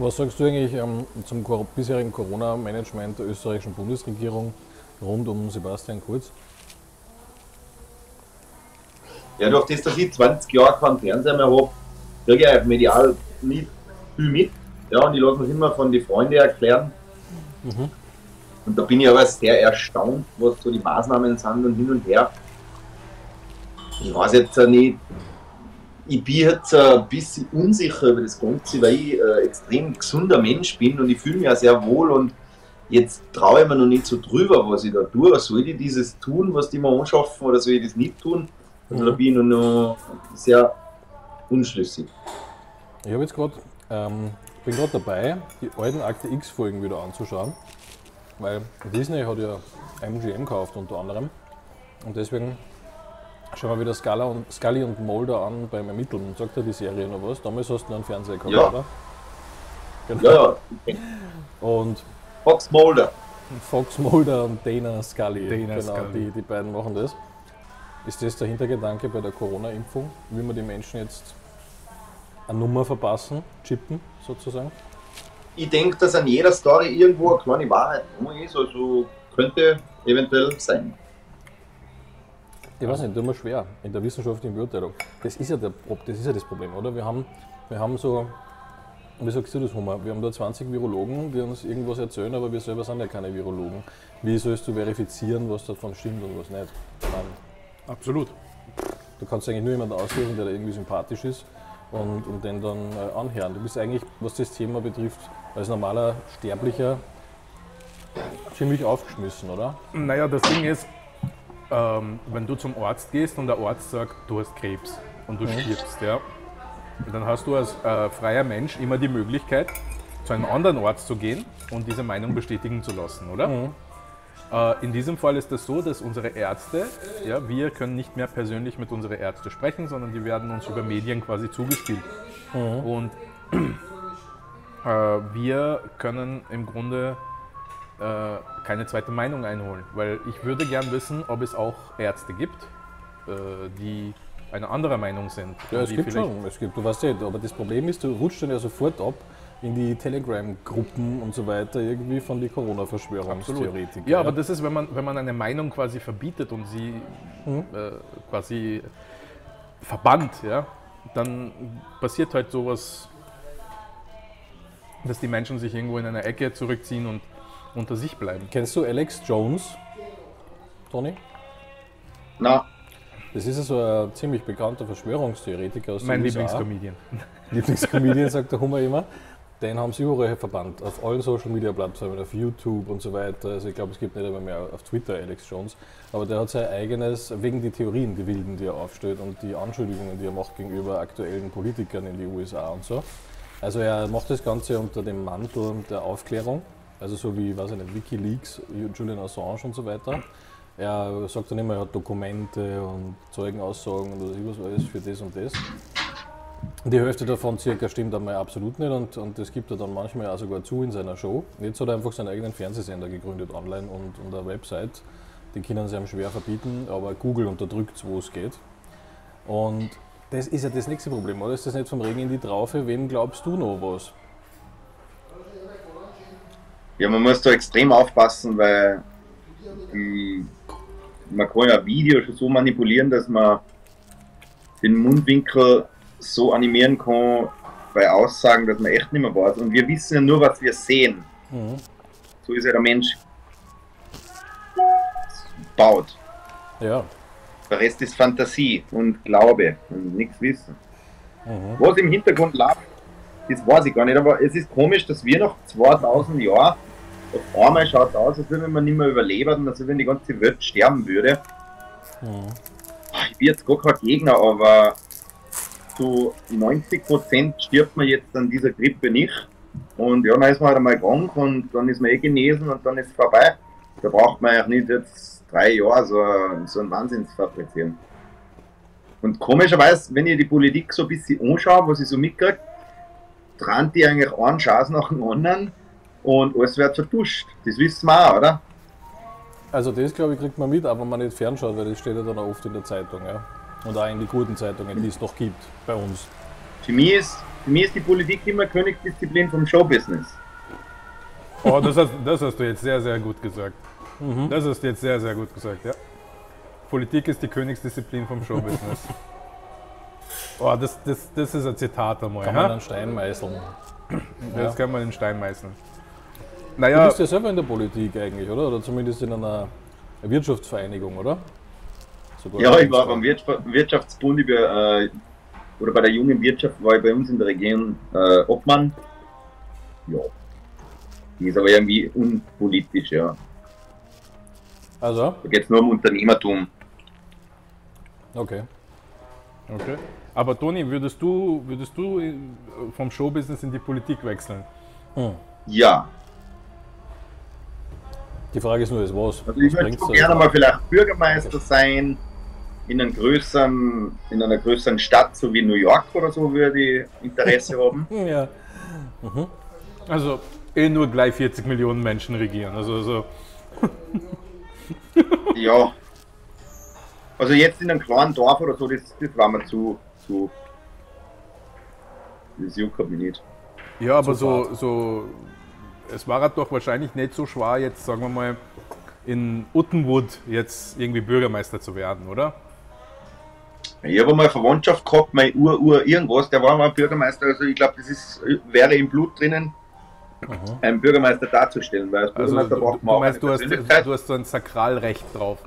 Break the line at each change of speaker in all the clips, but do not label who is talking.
Was sagst du eigentlich ähm, zum bisherigen Corona-Management der österreichischen Bundesregierung rund um Sebastian Kurz?
Ja, durch das, dass ich 20 Jahre keinen Fernseher mehr habe, kriege ich medial nicht viel mit. Ja, und ich lasse mich immer von den Freunden erklären. Mhm. Und da bin ich aber sehr erstaunt, was so die Maßnahmen sind und hin und her. Ich weiß jetzt nicht, ich bin jetzt ein bisschen unsicher über das Ganze, weil ich ein extrem gesunder Mensch bin und ich fühle mich auch sehr wohl und jetzt traue ich mir noch nicht so drüber, was ich da tue. Soll ich dieses tun, was die mir anschaffen oder soll ich das nicht tun? Also da bin ich noch sehr unschlüssig.
Ich habe jetzt gerade, ähm, bin gerade dabei, die alten Akte X-Folgen wieder anzuschauen, weil Disney hat ja MGM gekauft unter anderem und deswegen schauen wir wieder Scala und, Scully und Mulder an beim Ermitteln. Sagt er die Serie noch was? Damals hast du noch einen Fernseher gehabt,
ja.
oder?
Genau. Ja, ja.
Und
Fox Mulder.
Fox Mulder und Dana Scully.
Dana
genau,
Scully.
Die, die beiden machen das. Ist das der Hintergedanke bei der Corona-Impfung? Will man die Menschen jetzt eine Nummer verpassen, chippen sozusagen?
Ich denke, dass an jeder Story irgendwo eine kleine Wahrheit drin ist, also könnte eventuell sein.
Ich weiß nicht, das ist immer schwer in der wissenschaftlichen Beurteilung. Das ist ja, der, das, ist ja das Problem, oder? Wir haben, wir haben so, wie sagst du das, Hummer? Wir haben da 20 Virologen, die uns irgendwas erzählen, aber wir selber sind ja keine Virologen. Wie sollst du verifizieren, was davon stimmt und was nicht? Meine,
Absolut.
Du kannst eigentlich nur jemanden aussuchen, der da irgendwie sympathisch ist und, und den dann äh, anhören. Du bist eigentlich, was das Thema betrifft, als normaler Sterblicher ziemlich aufgeschmissen, oder?
Naja, das Ding ist, ähm, wenn du zum Arzt gehst und der Arzt sagt, du hast Krebs und du
Mhm.
stirbst, ja, dann hast du als äh, freier Mensch immer die Möglichkeit, zu einem anderen Arzt zu gehen und diese Meinung bestätigen zu lassen, oder?
Mhm.
Äh, in diesem Fall ist es das so, dass unsere Ärzte, ja, wir können nicht mehr persönlich mit unseren Ärzten sprechen, sondern die werden uns über Medien quasi zugespielt.
Mhm.
Und äh, wir können im Grunde äh, keine zweite Meinung einholen, weil ich würde gern wissen, ob es auch Ärzte gibt, äh, die eine andere Meinung sind.
Ja, es
die
gibt schon, es gibt, du weißt ja, aber das Problem ist, du rutschst dann ja sofort ab in die Telegram-Gruppen und so weiter, irgendwie von den Corona-Verschwörungstheoretikern.
Ja, aber das ist, wenn man, wenn man eine Meinung quasi verbietet und sie
Mhm.
äh, quasi verbannt, ja, dann passiert halt sowas, dass die Menschen sich irgendwo in einer Ecke zurückziehen und unter sich bleiben.
Kennst du Alex Jones, Toni?
Na,
Das ist ja so ein ziemlich bekannter Verschwörungstheoretiker aus
Mein
den USA.
Lieblingscomedian.
Lieblingscomedian, sagt der Hummer immer. Den haben sie überall verbannt, auf allen Social Media Plattformen, auf YouTube und so weiter. Also ich glaube, es gibt nicht einmal mehr auf Twitter Alex Jones. Aber der hat sein eigenes, wegen die Theorien, die wilden, die er aufstellt und die Anschuldigungen, die er macht gegenüber aktuellen Politikern in die USA und so. Also er macht das Ganze unter dem Mantel der Aufklärung, also so wie, weiß ich nicht, Wikileaks, Julian Assange und so weiter. Er sagt dann immer, er hat Dokumente und Zeugenaussagen und was ich alles für das und das. Die Hälfte davon circa stimmt einmal absolut nicht und, und das gibt er dann manchmal auch sogar zu in seiner Show. Jetzt hat er einfach seinen eigenen Fernsehsender gegründet online und, und eine Website. Die können sie ihm schwer verbieten, aber Google unterdrückt es, wo es geht. Und das ist ja das nächste Problem, oder? Ist das nicht vom Regen in die Traufe? Wem glaubst du noch was?
Ja, man muss da extrem aufpassen, weil die, man kann ja Video schon so manipulieren, dass man den Mundwinkel so animieren kann bei Aussagen, dass man echt nicht mehr weiß. Und wir wissen ja nur, was wir sehen.
Mhm.
So ist ja der Mensch baut.
Ja.
Der Rest ist Fantasie und Glaube und nichts wissen.
Mhm.
Was im Hintergrund läuft, das weiß ich gar nicht, aber es ist komisch, dass wir nach 2000 Jahren auf einmal schaut es aus, als wenn man nicht mehr überleben und als wenn die ganze Welt sterben würde.
Mhm.
Ich bin jetzt gar kein Gegner, aber zu 90% stirbt man jetzt an dieser Grippe nicht. Und ja, dann ist man halt einmal krank und dann ist man eh genesen und dann ist es vorbei. Da braucht man eigentlich nicht jetzt drei Jahre so, so einen Wahnsinn zu fabrizieren. Und komischerweise, wenn ich die Politik so ein bisschen anschaue, was ich so mitkriege, trennt die eigentlich einen Chance nach dem anderen und alles wird vertuscht. Das wissen wir auch, oder?
Also das glaube ich kriegt man mit, aber man nicht fernschaut, weil das steht ja dann auch oft in der Zeitung. Ja? Und auch in die guten Zeitungen, die es noch gibt bei uns.
Für mich ist, für mich ist die Politik immer Königsdisziplin vom Showbusiness.
Oh, das hast, das hast du jetzt sehr, sehr gut gesagt. Das hast du jetzt sehr, sehr gut gesagt, ja. Politik ist die Königsdisziplin vom Showbusiness. Oh, das, das, das ist ein Zitat einmal.
Kann man
ha?
einen Stein meißeln.
Das kann man in den Stein meißeln.
Du
Naja,
bist ja selber in der Politik eigentlich, oder? Oder zumindest in einer Wirtschaftsvereinigung, oder? Sogar
Ja, ich war beim Wirtschaft- Wirtschaftsbund über, äh, oder bei der jungen Wirtschaft war ich bei uns in der Region äh, Obmann. Ja. Die ist aber irgendwie unpolitisch, ja.
Also,
Da geht es nur um Unternehmertum.
okay.
okay. Aber Toni, würdest du, würdest du äh, vom Showbusiness in die Politik wechseln?
Ja.
Die Frage ist nur, ist was?
Also ich
was
würde so gerne mal vielleicht Bürgermeister sein in, einem größeren, in einer größeren Stadt, so wie New York oder so, würde ich Interesse haben.
Ja,
Also eh nur gleich 40 Millionen Menschen regieren. Also, also
Ja. Also jetzt in einem kleinen Dorf oder so, das, das war mir zu, zu. Das juckt mich nicht.
ja, aber so, so, es war halt doch wahrscheinlich nicht so schwer, jetzt sagen wir mal in Uttenwood jetzt irgendwie Bürgermeister zu werden, oder?
Ich habe mal Verwandtschaft gehabt, mein Ur-Ur irgendwas, der war mal Bürgermeister, also ich glaube, das ist, wäre im Blut drinnen, einen Bürgermeister darzustellen, weil als
Also
Bürgermeister
du,
braucht
du
man auch
meinst, du
eine
hast, du hast so ein Sakralrecht drauf.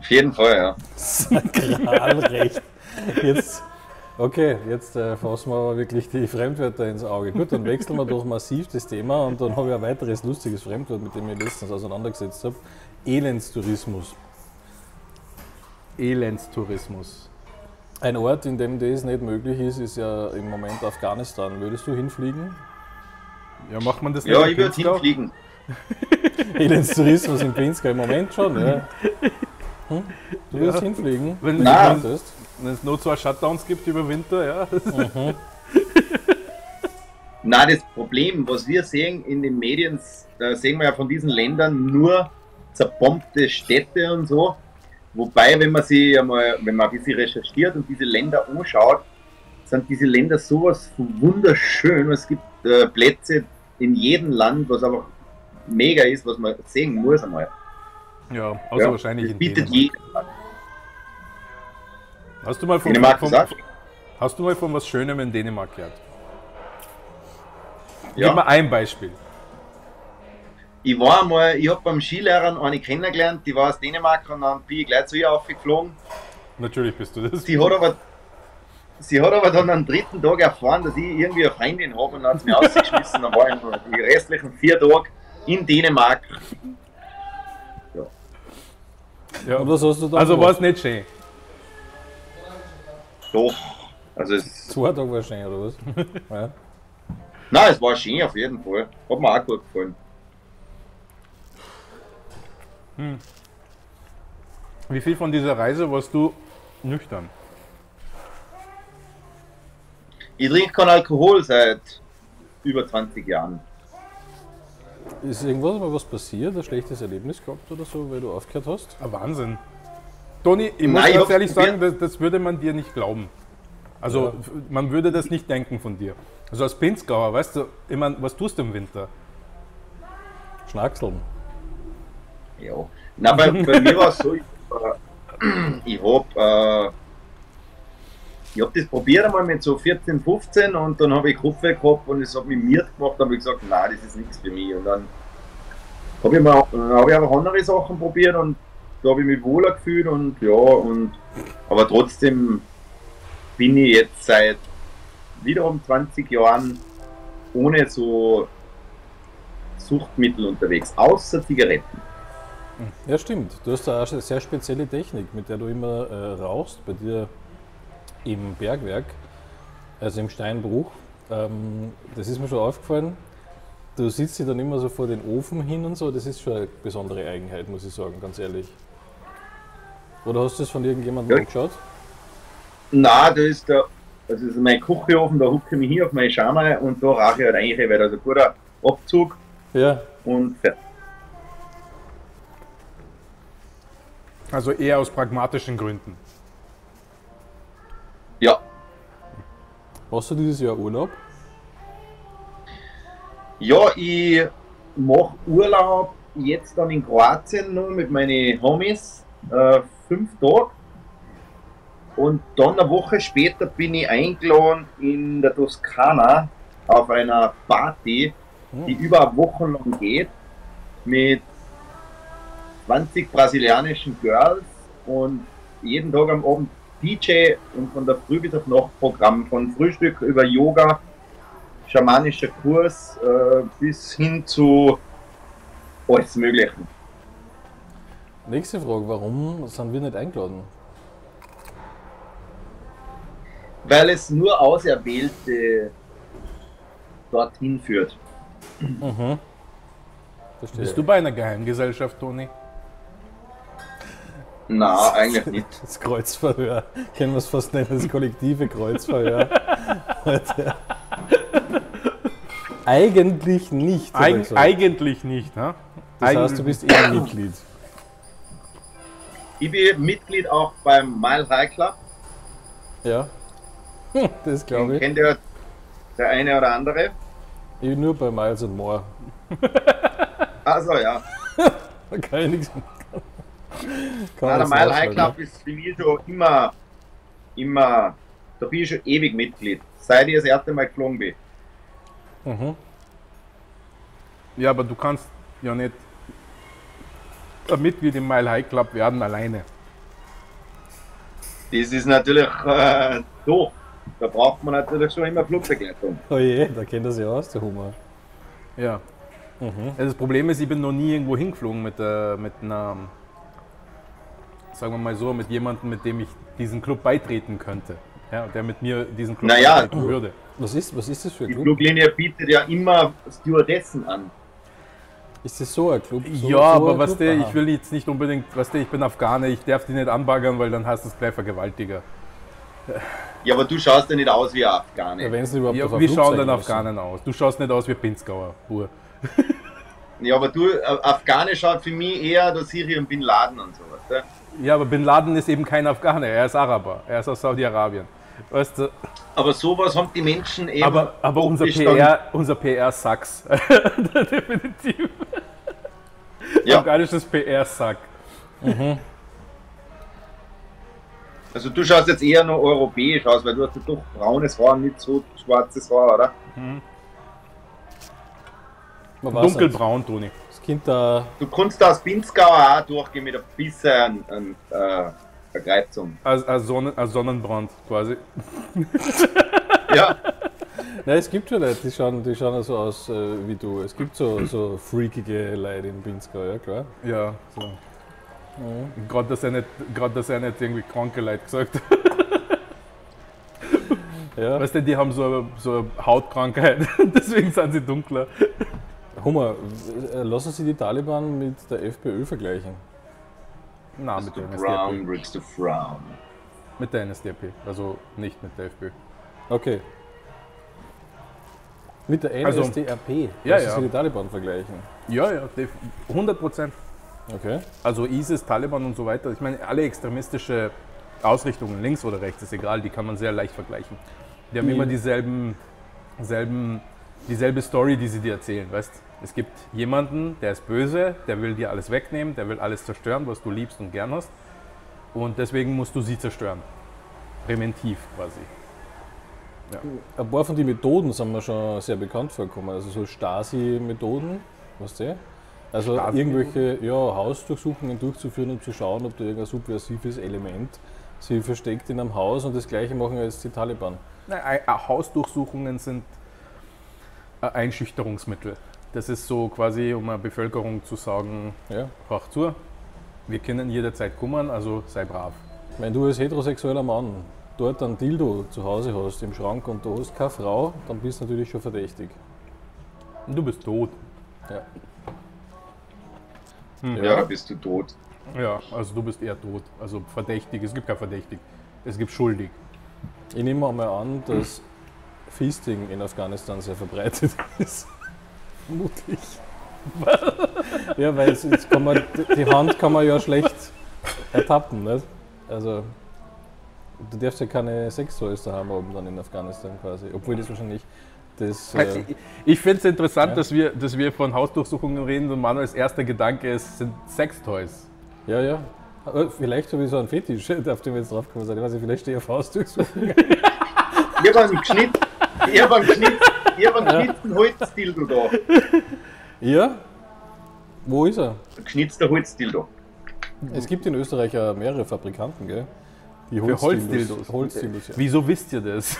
Auf jeden Fall, ja.
Sakralrecht. Jetzt, okay, jetzt äh, fassen wir aber wirklich die Fremdwörter ins Auge. Gut, dann wechseln wir doch massiv das Thema und dann habe ich ein weiteres lustiges Fremdwort, mit dem ich letztens auseinandergesetzt habe. Elendstourismus.
Elendstourismus.
Ein Ort, in dem das nicht möglich ist, ist ja im Moment Afghanistan. Würdest du hinfliegen?
Ja, macht man das nicht
Ja, ich würde hinfliegen.
Elendstourismus in Pinska im Moment schon, ja. Hm? Du würdest
Ja.
hinfliegen,
Wenn-
du könntest.
Wenn es nur zwei Shutdowns gibt über Winter, ja.
Na, das Problem, was wir sehen in den Medien, da sehen wir ja von diesen Ländern nur zerbombte Städte und so. Wobei, wenn man sie einmal, wenn man ein bisschen recherchiert und diese Länder anschaut, sind diese Länder sowas von wunderschön. Es gibt äh, Plätze in jedem Land, was aber mega ist, was man sehen muss einmal.
Ja, außer
Ja,
wahrscheinlich
das
in
bietet
Dänemark. Hast du mal von,
Dänemark
von,
gesagt?
hast du mal von was Schönem in Dänemark gehört?
Ja.
Gib mal ein Beispiel.
Ich war einmal, ich habe beim Skilehrern eine kennengelernt, die war aus Dänemark und dann bin ich gleich zu ihr aufgeflogen.
Natürlich bist du das.
Sie hat aber, sie hat aber dann am dritten Tag erfahren, dass ich irgendwie eine Freundin habe und dann hat sie mich rausgeschmissen. Dann war ich noch die restlichen vier Tage in Dänemark.
Ja.
Und was hast du da
Also war es nicht schön.
Doch. Also es,
Zwei Tage wahrscheinlich, oder was? ja.
nein, es war schön auf jeden Fall. Hat mir auch gut gefallen.
Wie viel von dieser Reise warst du nüchtern?
Ich trinke keinen Alkohol seit über 20 Jahren.
Ist irgendwas mal was passiert, ein schlechtes Erlebnis gehabt oder so, weil du aufgehört hast?
Ein Wahnsinn. Toni, ich muss
Nein, ich
ganz ehrlich sagen, das, das würde man dir nicht glauben. Also
Ja.
man würde das nicht denken von dir. Also als Pinzgauer, weißt du, ich mein, was tust du im Winter?
Schnackseln.
Ja. Na, bei, bei mir war es so, ich, äh, ich habe äh, ich hab das probiert einmal mit so 14, 15 und dann habe ich Kopfweh gehabt und es hat mich miert gemacht. Dann habe ich gesagt, nein, das ist nichts für mich. Und dann habe ich, mal- dann hab ich einfach andere Sachen probiert und da habe ich mich wohler gefühlt und ja, und aber trotzdem bin ich jetzt seit wiederum 20 Jahren ohne so Suchtmittel unterwegs, außer Zigaretten.
Ja, stimmt. Du hast da eine sehr spezielle Technik, mit der du immer äh, rauchst, bei dir im Bergwerk, also im Steinbruch. Ähm, das ist mir schon aufgefallen. Du sitzt dich dann immer so vor den Ofen hin und so, das ist schon eine besondere Eigenheit, muss ich sagen, ganz ehrlich. Oder hast du das von irgendjemandem
Ja.
angeschaut?
Na, da ist der, das ist mein Kochofen, da hucke ich mich hier auf meine Schamai und da rauche ich halt eigentlich, weil da ist ein guter Abzug
Ja,
und fertig.
Also eher aus pragmatischen Gründen.
Ja,
Hast du dieses Jahr Urlaub?
Ja, ich mache Urlaub jetzt dann in Kroatien nur mit meinen Homies. Äh, fünf Tage. Und dann eine Woche später bin ich eingeladen in der Toskana auf einer Party, die über eine Woche lang geht, mit 20 brasilianischen Girls und jeden Tag am Abend DJ und von der Früh bis auf Nacht Programm, von Frühstück über Yoga, schamanischer Kurs äh, bis hin zu alles Möglichen.
Nächste Frage, warum sind wir nicht eingeladen?
Weil es nur Auserwählte dorthin führt.
Verstehe.
Bist du bei einer Geheimgesellschaft, Toni?
Na, eigentlich nicht.
Das Kreuzverhör. Können wir es fast nennen, das kollektive Kreuzverhör. Eigentlich nicht.
Eig
gesagt.
eigentlich nicht, ne?
das heißt,
Eigentlich
du bist eher Mitglied.
Ich bin Mitglied auch beim Mile High Club.
Ja. Hm, Das glaube ich.
Kennt ihr der eine oder andere?
ich. Nur bei Miles and More.
Also ja.
Da kann ich nichts. Kann
Na, der Mile High Club ist für mich schon immer, immer, da bin ich schon ewig Mitglied. Seit ich das erste Mal geflogen bin.
ne? Mhm.
Ja, aber du kannst ja nicht ein Mitglied im Mile High Club werden alleine.
Das ist natürlich äh, doof. Da braucht man natürlich schon immer Flugbegleitung.
Oh je, da kennt er sich aus, der Humor.
Ja.
Mhm.
Das Problem ist, ich bin noch nie irgendwo hingeflogen mit, äh, mit einer, sagen wir mal so, mit jemandem, mit dem ich diesen Club beitreten könnte. Ja, der mit mir diesen Club
Naja,
beitreten würde.
Was ist, was ist das für ein
Die
Club?
Fluglinie bietet ja immer Stewardessen an.
Ist das so ein Club? So,
ja,
so
aber was der, ich will jetzt nicht unbedingt, was der, ich bin Afghane, ich darf die nicht anbaggern, weil dann heißt es gleich Vergewaltiger.
Ja, aber du schaust ja nicht aus wie ein Afghane.
Ja, wenn sie überhaupt
Ja, wie schauen
müssen.
Afghanen aus? Du schaust nicht aus wie Pinzgauer.
Ja, aber du, äh, Afghane schaut für mich eher der Syrien Bin Laden und sowas. Ja?
Ja, aber Bin Laden ist eben kein Afghane, er ist Araber, er ist aus Saudi-Arabien. Weißt du,
Aber sowas haben die Menschen eben.
aber, aber unser
dann-
PR, unser PR sucks. Definitiv.
Ja,
Afghanisches PR suck.
also du schaust jetzt eher noch europäisch aus, weil du hast ja doch braunes Haar, nicht so schwarzes Haar, oder?
Nicht.
Dunkelbraun, Toni.
Das Kind da,
Du kannst da aus Pinzgauer auch durchgehen mit ein bisschen an, an, äh, Reizung.
Als, als, Sonnen, als Sonnenbrand quasi.
Ja,
Nein, es gibt schon Leute, die schauen, die schauen so aus äh, wie du. Es gibt so, so freakige Leute in Pinzgau, ja klar.
Ja, so. Gerade, dass er nicht, gerade, dass er nicht irgendwie kranke Leute gesagt hat.
Ja.
Weißt du, die haben so eine, so eine Hautkrankheit, deswegen sind sie dunkler.
Hummer, äh, lassen Sie die Taliban mit der FPÖ vergleichen?
Na,
Bist
mit der
brown,
NSDAP. Mit der NSDAP, also nicht mit der FPÖ.
Okay. Mit der
Also-
NSDAP
Ja,
lassen
ja.
Sie die Taliban vergleichen?
Ja, ja, def- 100 Prozent.
Okay.
Also ISIS, Taliban und so weiter. Ich meine, alle extremistische Ausrichtungen, links oder rechts, ist egal, die kann man sehr leicht vergleichen. Die haben
Mhm.
immer dieselben, selben, dieselbe Story, die sie dir erzählen, weißt Es gibt jemanden, der ist böse, der will dir alles wegnehmen, der will alles zerstören, was du liebst und gern hast. Und deswegen musst du sie zerstören. Präventiv quasi.
Ein paar von den Methoden sind mir schon sehr bekannt vorgekommen. Also so Stasi-Methoden, weißt du? Also
Stasi-Methoden?
irgendwelche ja, Hausdurchsuchungen durchzuführen, um zu schauen, ob da irgendein subversives Element sich versteckt in einem Haus und das gleiche machen als die Taliban.
Nein, Ei- Hausdurchsuchungen sind ein Einschüchterungsmittel. Das ist so quasi, um der Bevölkerung zu sagen,
Ja?
brauch zu, wir können jederzeit kummern, also sei brav.
Wenn du als heterosexueller Mann dort ein Dildo zu Hause hast im Schrank und du hast keine Frau, dann bist du natürlich schon verdächtig.
Und du bist tot.
Ja.
Ja, bist du tot.
Ja, also du bist eher tot. Also verdächtig, es gibt kein verdächtig. Es gibt schuldig.
Ich nehme einmal an, dass Fisting in Afghanistan sehr verbreitet ist. Vermutlich. ja, weil es, jetzt kann man, die Hand kann man ja schlecht ertappen, nicht? Also, du darfst ja keine Sextoys daheim haben dann in Afghanistan quasi. Obwohl das wahrscheinlich das. Äh,
Ich, ich finde es interessant,
Ja.
dass, wir, dass wir von Hausdurchsuchungen reden und Manuels erster Gedanke ist, sind Sextoys.
ja, ja. Aber Vielleicht habe ich so einen Fetisch, auf den wir jetzt draufgekommen sind. Ich weiß nicht, vielleicht stehe ich auf Hausdurchsuchung.
Ich habe einen Geschnitt, ich habe einen Geschnitt, ich habe einen geschnitzten Holzdildo da.
ja? Wo ist er?
Ein geschnitzter Holzdildo.
Es gibt in Österreich ja mehrere Fabrikanten, gell? Die
Für Holzdildos.
Holzdildos, ja.
Wieso wisst ihr das?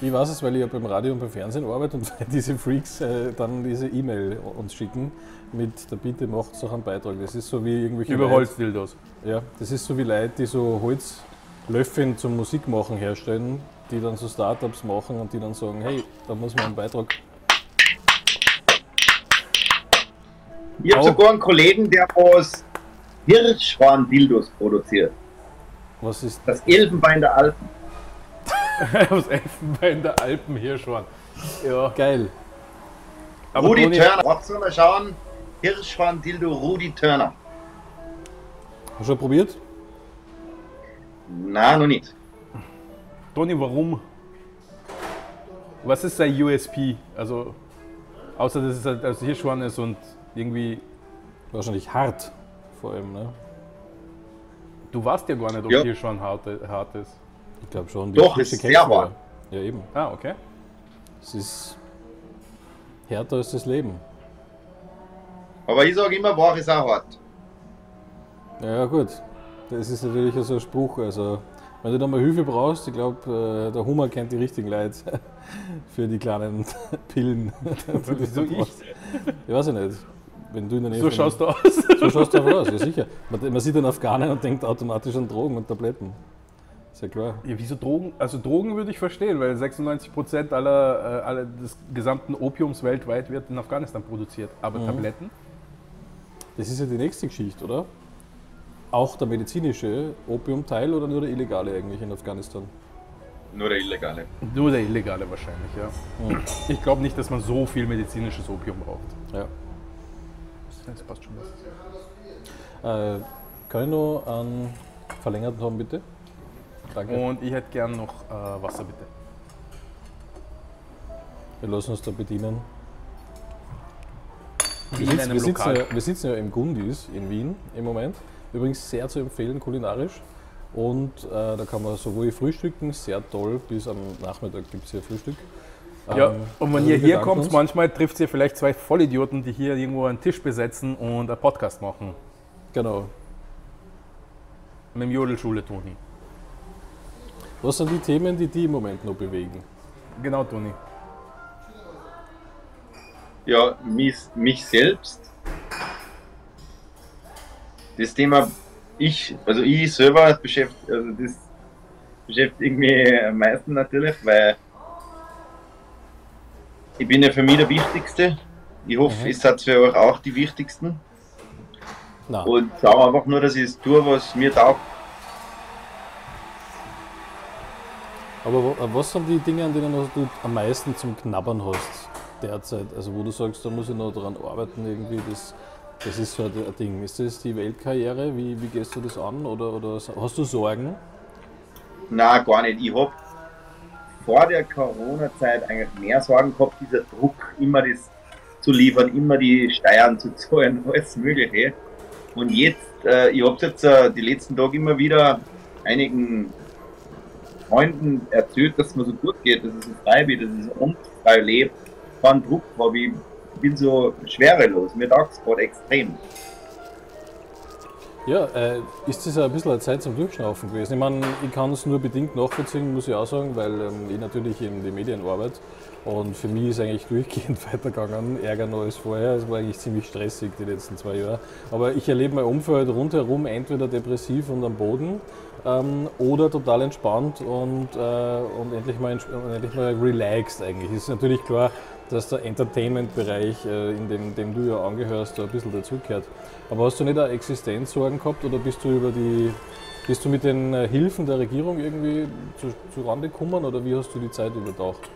Ich weiß es, weil ich ja beim Radio und beim Fernsehen arbeite und weil diese Freaks äh, dann diese E-Mail uns schicken mit der Bitte macht doch einen Beitrag. Das ist so wie irgendwelche
Über
Leute-
Holzdildos.
Ja, das ist so wie Leute, die so Holzlöffeln zum Musikmachen herstellen, die dann so Startups machen und die dann sagen, hey, da muss man einen Beitrag.
Ich habe
Oh.
sogar einen Kollegen, der aus Hirschhorn-Dildos produziert.
Was ist
Das Elfenbein der Alpen.
Aus Elfenbein der Alpen hier schon. Ja.
geil?
Aber
Rudi
Toni,
Turner. Magst du mal schauen? Hirschhorn-Dildo Rudi Turner.
Hast du schon probiert?
Nein, noch nicht.
Toni, warum? Was ist sein USP? Also, außer dass es halt aus Hirschhorn ist und irgendwie.
Wahrscheinlich hart, vor allem, ne?
Du weißt ja gar nicht, ob
Ja.
Hirschhorn hart, hart ist.
Ich glaube schon.
Doch,
Fische
ist
kennst
sehr
du ja.
hart.
Ja, eben.
Ah, okay.
Es ist härter als das Leben.
Aber ich sage immer, Ware ist auch hart.
Ja, ja, gut. Das ist natürlich so ein Spruch. Also, wenn du da mal Hilfe brauchst, ich glaube, der Hummer kennt die richtigen Leute für die kleinen Pillen. die du
ich?
Ich weiß ja nicht. Wenn du in der Nähe
So
von-
schaust du aus.
So schaust du einfach aus, ja sicher. Man, man sieht dann Afghanen und denkt automatisch an Drogen und Tabletten. Ist ja klar.
Ja, wieso Drogen? Also Drogen würde ich verstehen, weil 96% aller, äh, aller des gesamten Opiums weltweit wird in Afghanistan produziert. Aber
Mhm.
Tabletten?
Das ist ja die nächste Geschichte, oder? Auch der medizinische Opiumteil oder nur der illegale eigentlich in Afghanistan?
Nur der Illegale.
Nur der illegale wahrscheinlich, ja. Ich glaube nicht, dass man so viel medizinisches Opium braucht.
Ja.
Das passt schon.
Äh, kann ich noch einen verlängerten haben, bitte? Danke.
Und ich hätte gern noch äh, Wasser, bitte.
Wir lassen uns da bedienen. Wir,
einem
wir, sitzen ja, wir sitzen ja im Gundis in Wien im Moment. Übrigens sehr zu empfehlen kulinarisch. Und äh, da kann man sowohl frühstücken, sehr toll, bis am Nachmittag gibt es hier Frühstück.
Ja,
Ähm,
und wenn
also
ihr hier kommt, manchmal trifft ihr vielleicht zwei Vollidioten, die hier irgendwo einen Tisch besetzen und einen Podcast machen.
Genau.
Mit dem Jodelschule, Toni.
Was sind die Themen, die die im Moment noch bewegen?
Genau, Toni.
Ja, mich, mich selbst. Das Thema, ich, also ich selber beschäftigt, also das beschäftigt mich am meisten natürlich, weil ich bin ja für mich der Wichtigste. Ich hoffe,
Mhm.
ihr seid für euch auch die Wichtigsten.
Nein.
Und schau einfach nur, dass ich es tue, was mir taugt.
Aber was sind die Dinge, an denen du am meisten zum Knabbern hast derzeit? Also wo du sagst, da muss ich noch daran arbeiten, irgendwie, das, das ist so ein Ding. Ist das die Weltkarriere? Wie, wie gehst du das an? Oder, oder hast du Sorgen?
Na, gar nicht. Ich hab vor der Corona-Zeit eigentlich mehr Sorgen gehabt, dieser Druck, immer das zu liefern, immer die Steuern zu zahlen, alles Mögliche. Und jetzt, äh, ich habe jetzt äh, die letzten Tage immer wieder einigen Freunden erzählt, dass es mir so gut geht, dass ich so frei bin, dass ich so unfrei lebe, keinen Druck habe, ich bin so schwerelos, mir taugt es gerade extrem.
Ja, äh, ist das ein bisschen eine Zeit zum Durchschnaufen gewesen? Ich meine, ich kann es nur bedingt nachvollziehen, muss ich auch sagen, weil ähm, ich natürlich in den Medien arbeite und für mich ist eigentlich durchgehend weitergegangen, ärger noch als vorher. Es war eigentlich ziemlich stressig die letzten zwei Jahre. Aber ich erlebe mein Umfeld rundherum entweder depressiv und am Boden ähm, oder total entspannt und, äh, und endlich, mal, endlich mal relaxed eigentlich. Ist natürlich klar, dass der Entertainment-Bereich, äh, in dem, dem du ja angehörst, ein bisschen dazugehört. Aber hast du nicht auch Existenzsorgen gehabt oder bist du über die bist du mit den äh, Hilfen der Regierung irgendwie zu, zu Rande gekommen oder wie hast du die Zeit übertaucht?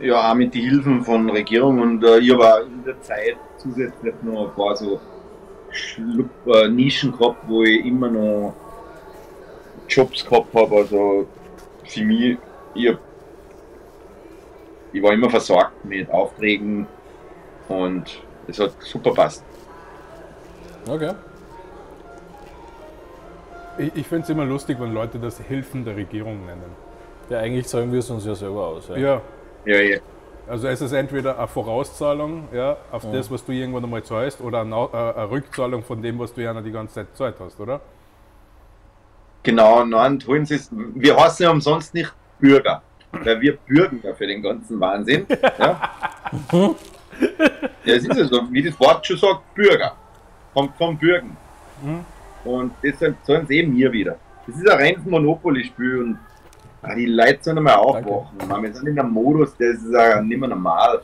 Ja, auch mit den Hilfen von Regierung und äh, ich habe in der Zeit zusätzlich noch ein paar so Schluck, äh, Nischen gehabt, wo ich immer noch Jobs gehabt habe. Also für mich, ich, hab, ich war immer versorgt mit Aufträgen und es hat super passt.
Okay.
Ich, ich finde es immer lustig, wenn Leute das Hilfen der Regierung nennen.
Ja, eigentlich zahlen wir es uns ja selber aus. Ja.
Ja.
Ja, ja.
Also es ist entweder eine Vorauszahlung ja, auf
Ja.
das, was du irgendwann einmal zahlst, oder eine, äh, eine Rückzahlung von dem, was du ja noch die ganze Zeit gezahlt hast, oder?
Genau, nein, tun sie es. Wir heißen ja umsonst nicht Bürger, weil wir bürgen ja für den ganzen Wahnsinn. Ja, ja es ist ja so, wie das Wort schon sagt, Bürger. Kommt vom Bürgen. Und deshalb zahlen sie eben mir wieder. Das ist ein reines Monopoly-Spiel und ah, die Leute sollen einmal aufwachen. Man, wir sind in einem Modus, der ist ja nicht mehr normal.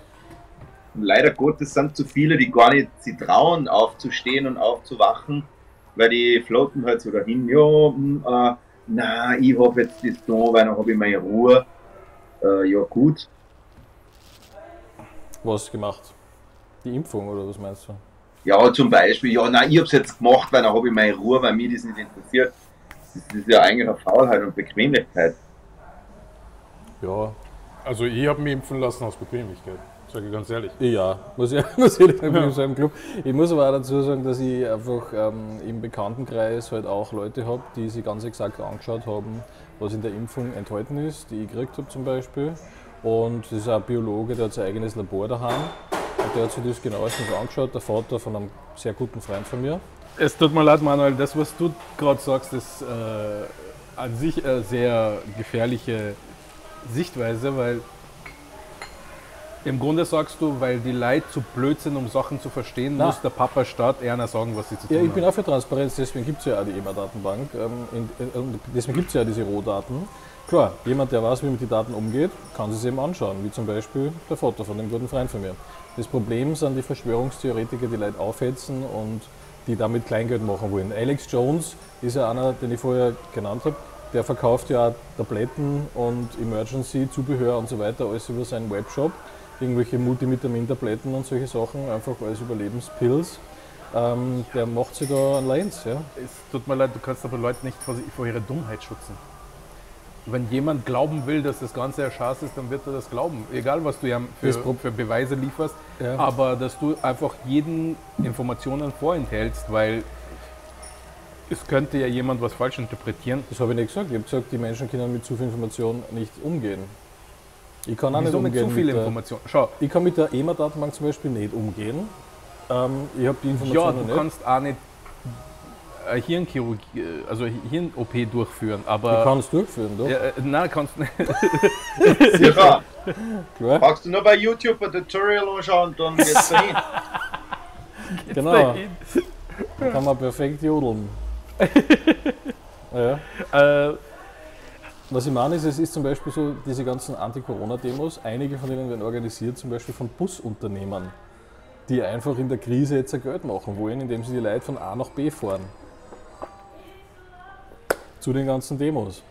Und leider Gottes sind zu viele, die gar nicht sich trauen, aufzustehen und aufzuwachen, weil die floaten halt so dahin, ja, hm, äh, na, ich hab jetzt das da, weil dann habe ich meine Ruhe. Äh, ja, gut.
Was gemacht? Die Impfung oder was meinst du?
Ja, zum Beispiel, ja, nein, ich hab's jetzt gemacht, weil dann habe ich meine Ruhe, weil mich das nicht interessiert. Das ist ja eigentlich eine Faulheit und Bequemlichkeit.
Ja,
Also ich habe mich impfen lassen aus Bequemlichkeit, sage ich ganz ehrlich.
Ja, muss ich, muss ich sagen, so einem Club. Ich muss aber auch dazu sagen, dass ich einfach ähm, im Bekanntenkreis halt auch Leute habe, die sich ganz exakt angeschaut haben, was in der Impfung enthalten ist, die ich gekriegt habe zum Beispiel. Und das ist ein Biologe, der hat sein eigenes Labor daheim. Und der hat sich das genauestens angeschaut, der Vater von einem sehr guten Freund von mir.
Es tut mir leid, Manuel, das, was du gerade sagst, ist äh, an sich eine sehr gefährliche Sichtweise, weil im Grunde sagst du, weil die Leute zu blöd sind, um Sachen zu verstehen,
Na.
muss der Papa Staat eher sagen, was sie zu tun
Ja, ich bin
haben.
auch für Transparenz, deswegen gibt es ja auch die EMA-Datenbank. Ähm, deswegen gibt es ja diese Rohdaten. Klar, jemand, der weiß, wie man mit den Daten umgeht, kann sich eben anschauen, wie zum Beispiel der Vater von dem guten Freund von mir. Das Problem sind die Verschwörungstheoretiker, die Leute aufhetzen und die damit Kleingeld machen wollen. Alex Jones ist ja einer, den ich vorher genannt habe. Der verkauft ja auch Tabletten und Emergency-Zubehör und so weiter, alles über seinen Webshop. Irgendwelche Multivitamintabletten und solche Sachen, einfach als Überlebenspills. Ähm, der macht sich da einen Lenz, ja.
Es tut mir leid, du kannst aber Leute nicht vor, vor ihrer Dummheit schützen. Wenn jemand glauben will, dass das Ganze ein Schatz ist, dann wird er das glauben. Egal, was du ihm für, für Beweise lieferst.
Ja.
Aber dass du einfach jeden Informationen vorenthältst, weil es könnte ja jemand was falsch interpretieren.
Das habe ich nicht gesagt. Ich habe gesagt, die Menschen können mit zu viel Information nicht umgehen. Ich kann auch
Wieso
nicht
mit
umgehen.
so viel
mit der,
Information? Schau,
ich kann mit der EMA-Datenbank zum Beispiel nicht umgehen. Ähm, ich habe die
ja,
Informationen
du
nicht.
kannst auch nicht eine Hirnchirurgie, also Hirn-OP durchführen, aber.
kann es durchführen, doch.
ja, äh, nein, kannst nicht.
Sicher.
Klar.
Brauchst du nur bei YouTube ein Tutorial anschauen und dann geht's dahin.
Genau. Da kann man perfekt jodeln. ja.
Äh,
Was ich meine ist, es ist zum Beispiel so, diese ganzen Anti-Corona-Demos, einige von denen werden organisiert zum Beispiel von Busunternehmern, die einfach in der Krise jetzt ein Geld machen wollen, indem sie die Leute von A nach B fahren. Zu den ganzen Demos.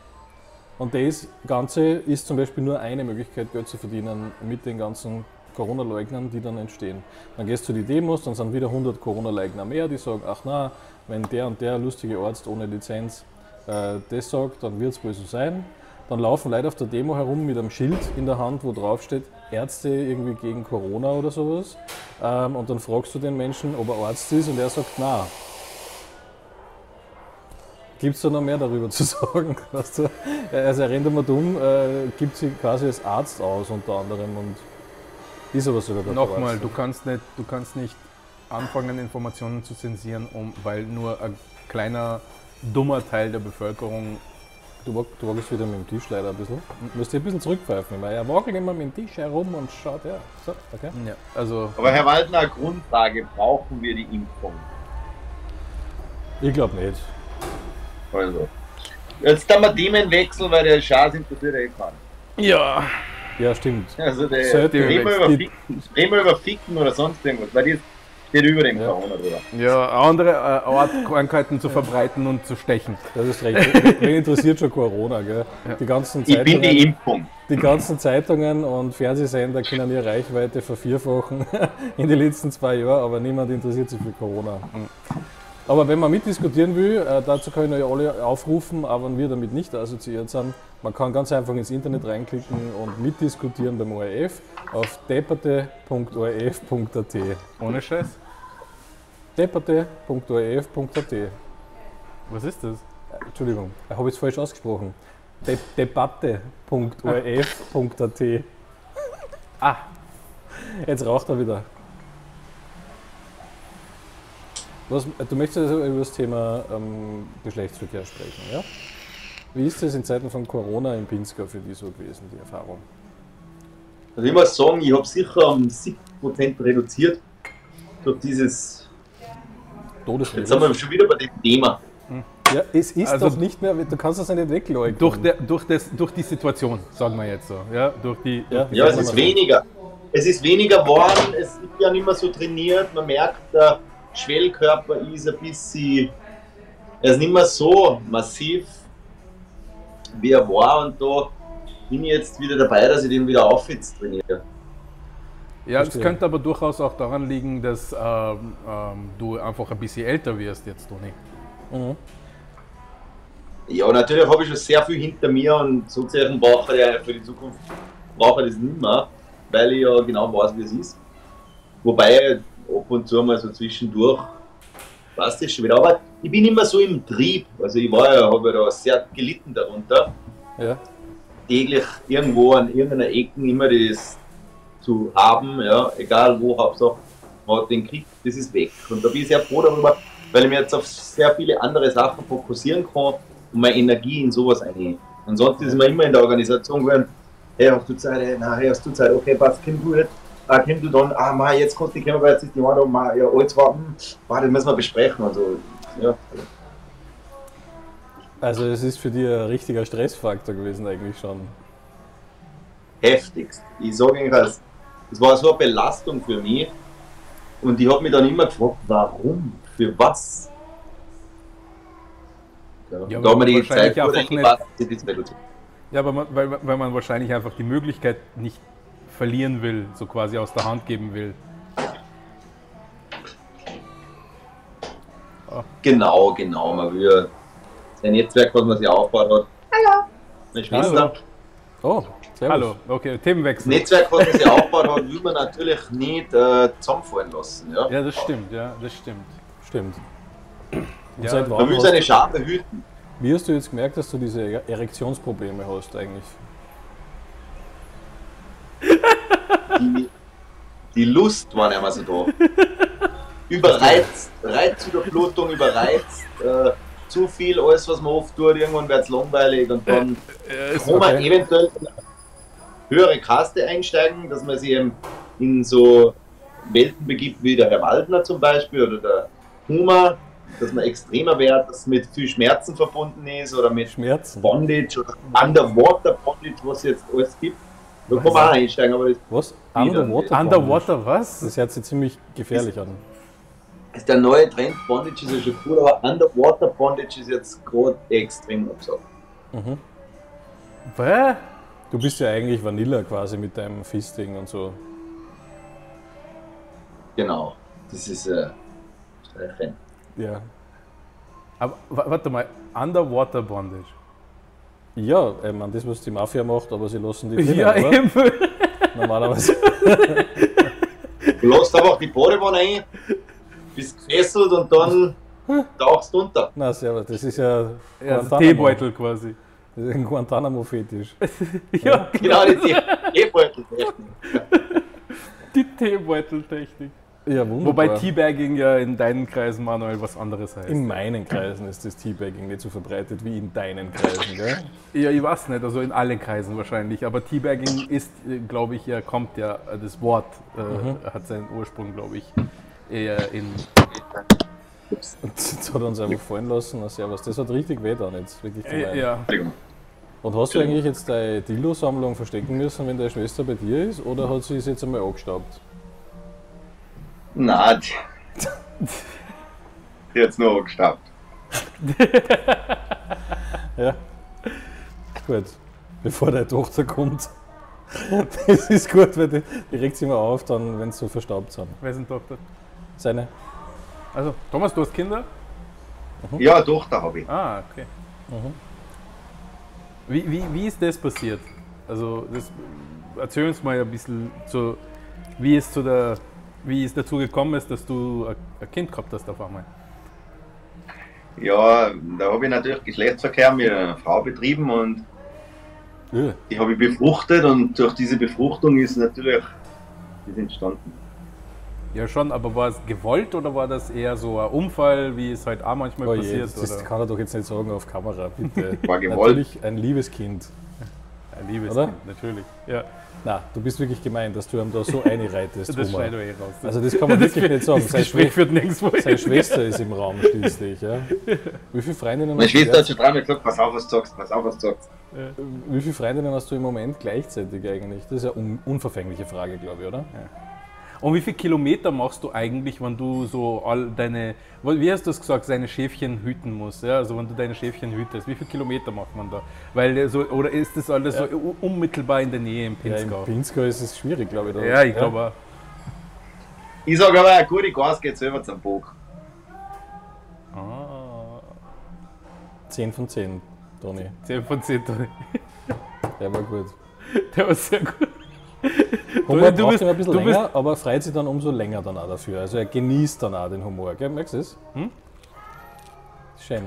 Und das Ganze ist zum Beispiel nur eine Möglichkeit, Geld zu verdienen mit den ganzen Corona-Leugnern, die dann entstehen. Dann gehst du zu die Demos, dann sind wieder 100 Corona-Leugner mehr, die sagen, ach na, wenn der und der lustige Arzt ohne Lizenz äh, das sagt, dann wird es wohl so sein. Dann laufen Leute auf der Demo herum mit einem Schild in der Hand, wo drauf steht, Ärzte irgendwie gegen Corona oder sowas. Ähm, und dann fragst du den Menschen, ob er Arzt ist und er sagt, na. Gibt es da noch mehr darüber zu sagen? Weißt du? Also er rennt einmal dumm, äh, gibt sich quasi als Arzt aus unter anderem und ist aber sogar
Nochmal,
Arzt.
du kannst nicht, du kannst nicht anfangen, Informationen zu zensieren, um, weil nur ein kleiner, dummer Teil der Bevölkerung.
Du, du wagst wieder mit dem Tisch leider ein bisschen. Du musst dich ein bisschen zurückpfeifen, weil er wackelt immer mit dem Tisch herum und schaut, ja. So, okay.
Ja, also,
Aber Herr Waldner, eine Grundfrage, brauchen wir die Impfung?
Ich glaube nicht.
Also. Jetzt haben wir Themenwechsel, weil der Schatz interessiert eh keinen.
ja,
Ja, stimmt.
Also der
Sollte
reden wir
die-
über Ficken, reden wir über Ficken oder sonst irgendwas, weil das steht über dem
Ja.
Corona drüber.
ja, andere äh, Art, Krankheiten zu verbreiten und zu stechen.
Das ist recht. Wen interessiert schon Corona, gell? Die ganzen
Ich bin die
Zeitungen,
Impfung.
die ganzen Zeitungen und Fernsehsender können ihre Reichweite vervierfachen in den letzten zwei Jahren, aber niemand interessiert sich für Corona. Aber wenn man mitdiskutieren will, äh, dazu können wir ja alle aufrufen, aber wenn wir damit nicht assoziiert sind, man kann ganz einfach ins Internet reinklicken und mitdiskutieren beim ORF auf depperte.orf.at.
Ohne Scheiß.
depperte.orf.at.
Was ist das?
Entschuldigung, habe ich es falsch ausgesprochen. De Debatte.orf.at.
Ah,
Jetzt raucht er wieder. Was, du möchtest also über das Thema ähm, Geschlechtsverkehr sprechen, ja? Wie ist das in Zeiten von Corona in Pinzgau für dich so gewesen, die Erfahrung?
Also ich muss sagen, ich habe sicher um 70% reduziert durch dieses. Jetzt sind wir
Todesvirus?
schon wieder bei dem Thema.
Ja, es ist
Also-
doch nicht mehr, du kannst das ja nicht wegleugnen.
durch, der, durch, das, durch die Situation, sagen wir jetzt so. Ja, durch die,
Ja.
durch die
Ja, es ist weniger. Es ist weniger geworden, es ist ja nicht mehr so trainiert. Man merkt, der Schwellkörper ist ein bisschen. Er ist nicht mehr so massiv, wie er war. Und da bin ich jetzt wieder dabei, dass ich den wieder aufhitz trainiere.
Ja, es
Verstehe.
könnte aber durchaus auch daran liegen, dass ähm, ähm, du einfach ein bisschen älter wirst jetzt, Toni.
Mhm.
Ja, natürlich habe ich schon sehr viel hinter mir und so gesehen brauche ich ja für die Zukunft brauche ich das nicht mehr, weil ich ja genau weiß, wie es ist. Wobei ab und zu mal so zwischendurch passt das schon wieder. Aber ich bin immer so im Trieb. Also ich war ja, habe ja da sehr gelitten darunter.
Ja.
Täglich irgendwo an irgendeiner Ecke immer das zu haben, ja, egal wo, Hauptsache man hat den Krieg, das ist weg. Und da bin ich sehr froh darüber, weil ich mir jetzt auf sehr viele andere Sachen fokussieren kann und meine Energie in sowas einnehmen. Ansonsten ist man immer in der Organisation gewesen, hey, hast du Zeit, hey, hey, hast du Zeit, okay, passt, komm du jetzt, ah, komm du dann, ah, ma, jetzt kannst kommen, weil jetzt ist die Mann da, ma, ja, alles war, hm, warte, das müssen wir besprechen und so, ja.
Also es ist für dich ein richtiger Stressfaktor gewesen eigentlich schon.
heftigst. Ich sage Ihnen das, es war so eine Belastung für mich und ich habe mich dann immer gefragt, warum, für was? Ja,
Ja,
da haben wir die
wahrscheinlich
Zeit gut
einfach
eingepasst, das ist reduziert.
Ja, aber man, weil, weil man wahrscheinlich einfach die Möglichkeit nicht verlieren will, so quasi aus der Hand geben will.
Genau, genau, man will sein Netzwerk, was man sich aufgebaut hat. Hallo! Meine Schwester.
Hallo. Oh, servus.
Hallo, okay,
Das
Themenwechsel.
Netzwerk, was man sich aufgebaut hat, will man natürlich nicht äh, zusammenfallen lassen. Ja?
Ja, das stimmt, ja, das stimmt.
Stimmt. Und
Ja,
seit
Man will seine Scham behüten.
wie hast du jetzt gemerkt, dass du diese Erektionsprobleme hast eigentlich?
die, die Lust war nicht mehr so da. Überreizt, Reizüberflutung, überreizt, äh, zu viel, alles was man oft tut, irgendwann wird es langweilig und dann
Äh,
kann man
okay.
eventuell in eine höhere Kaste einsteigen, dass man sich eben in so Welten begibt wie der Herr Waldner zum Beispiel oder der Hummer, dass man extremer wird, dass mit viel Schmerzen verbunden ist oder mit
Schmerzen.
Bondage oder Underwater Bondage, was es jetzt alles gibt. Da kann man auch einsteigen, aber das
Was? Underwater?
Underwater, was?
Das hört sich ziemlich gefährlich an.
Ist der neue Trend. Bondage ist ja schon cool, aber Underwater Bondage ist jetzt gerade extrem abgesagt.
Mhm.
Hä?
Du bist ja eigentlich Vanilla quasi mit deinem Fisting und so.
Genau. Das ist äh, Streichen.
Ja.
Aber wa- warte mal, Underwater Bondage.
Ja, ich meine, das, was die Mafia macht, aber sie lassen die drinnen,
Ja,
oder?
eben.
Normalerweise.
Du lässt einfach die Badewanne ein, bist gefesselt und dann tauchst du unter.
Na, servus, das ist ja
Ja,
Guantanamo.
Teebeutel quasi.
Das ist ein Guantanamo-Fetisch.
Ja,
Genau, die Teebeutel-Technik.
die Teebeuteltechnik.
Ja, wunderbar.
Wobei Teabagging ja in deinen Kreisen, Manuel, was anderes heißt.
In meinen Kreisen ist das Teabagging nicht so verbreitet wie in deinen Kreisen, gell?
Ja, ich weiß nicht, also in allen Kreisen wahrscheinlich. Aber Teabagging ist, glaube ich, ja, kommt ja, äh, das Wort äh, hat seinen Ursprung, glaube ich, eher in.
Und jetzt hat er uns einfach fallen lassen. Na, servus. Das hat richtig weh dann jetzt, wirklich.
Äh, ja.
Und hast du eigentlich jetzt deine Dildo-Sammlung verstecken müssen, wenn deine Schwester bei dir ist? Oder hat sie es jetzt einmal angestaubt?
Nein, die, die hat's nur angestaubt.
Ja. Gut. Bevor deine Tochter kommt. Das ist gut, weil die, die regt sich immer auf, dann, wenn sie so verstaubt sind.
Wer ist denn Tochter?
Seine?
Also, Thomas, du hast Kinder?
Mhm. Ja, Tochter habe ich.
Ah, okay. Mhm. Wie, wie, wie ist das passiert? Also, das, erzähl uns mal ein bisschen, so, wie, es zu der, wie es dazu gekommen ist, dass du ein Kind gehabt hast auf einmal.
Ja, da habe ich natürlich Geschlechtsverkehr mit einer Frau betrieben und ja. die habe ich befruchtet und durch diese Befruchtung ist natürlich das entstanden.
Ja schon, aber war es gewollt oder war das eher so ein Unfall, wie es halt auch manchmal oh je, passiert?
Das, das kann er doch jetzt nicht sagen auf Kamera, bitte.
War gewollt.
Natürlich ein liebes Kind.
Ein liebes oder? Kind, natürlich. Ja.
Na, du bist wirklich gemein, dass du ihm da so einreitest.
das schneidet eh raus.
Also das kann man wirklich
das,
nicht sagen.
Das Gespräch führt nirgendwo
Seine Schwester ist im Raum schließlich. Ja. Wie viele Freundinnen
Meine Schwester hat schon dreimal gesagt, pass auf, was du sagst, pass auf, was du sagst.
Wie viele Freundinnen hast du im Moment gleichzeitig eigentlich? Das ist ja eine unverfängliche Frage, glaube ich, oder?
Ja. Und wie viele Kilometer machst du eigentlich, wenn du so all deine, wie hast du das gesagt, deine Schäfchen hüten musst? Ja? Also wenn du deine Schäfchen hütest, wie viele Kilometer macht man da? Weil so, oder ist das alles ja. so unmittelbar in der Nähe im Pinzgau?
Ja, Im Pinzgau ist es schwierig, glaube ich.
Da. Ja, ich ja. glaube auch.
Ich sage aber, eine gute Gas geht selber zum Bock.
Ah. 10 von 10, Toni.
10 von 10, Toni.
Der war gut.
Der war sehr gut.
Humor du, braucht bist, immer ein bisschen länger, aber freut sich dann umso länger dann auch dafür. Also er genießt dann auch den Humor. Gell? Merkst du es? Hm? Schön.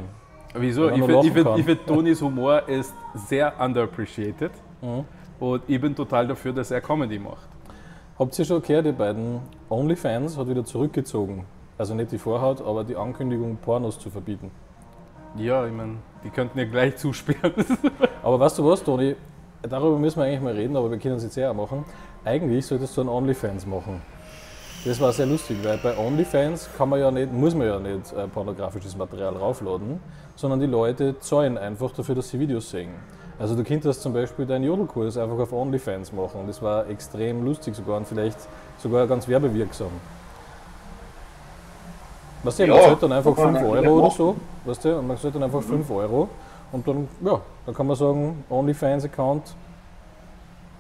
Wieso? Ich finde, Tonis Humor ist sehr underappreciated. Mhm. Und ich bin total dafür, dass er Comedy macht.
Habt ihr schon gehört, die beiden OnlyFans hat wieder zurückgezogen. Also nicht die Vorhaut, aber die Ankündigung, Pornos zu verbieten.
Ja, ich meine, die könnten ja gleich zusperren.
aber weißt du was, Toni? Darüber müssen wir eigentlich mal reden, aber wir können es jetzt eher machen. Eigentlich solltest du ein OnlyFans machen. Das war sehr lustig, weil bei OnlyFans kann man ja nicht, muss man ja nicht äh, pornografisches Material raufladen, sondern die Leute zahlen einfach dafür, dass sie Videos sehen. Also du könntest zum Beispiel deinen Jodelkurs einfach auf OnlyFans machen. Das war extrem lustig sogar und vielleicht sogar ganz werbewirksam. Weißt du, ja, man zahlt dann einfach 5 Euro oder so, weißt du, und man zahlt dann einfach 5 Euro und dann, ja, dann kann man sagen, OnlyFans-Account,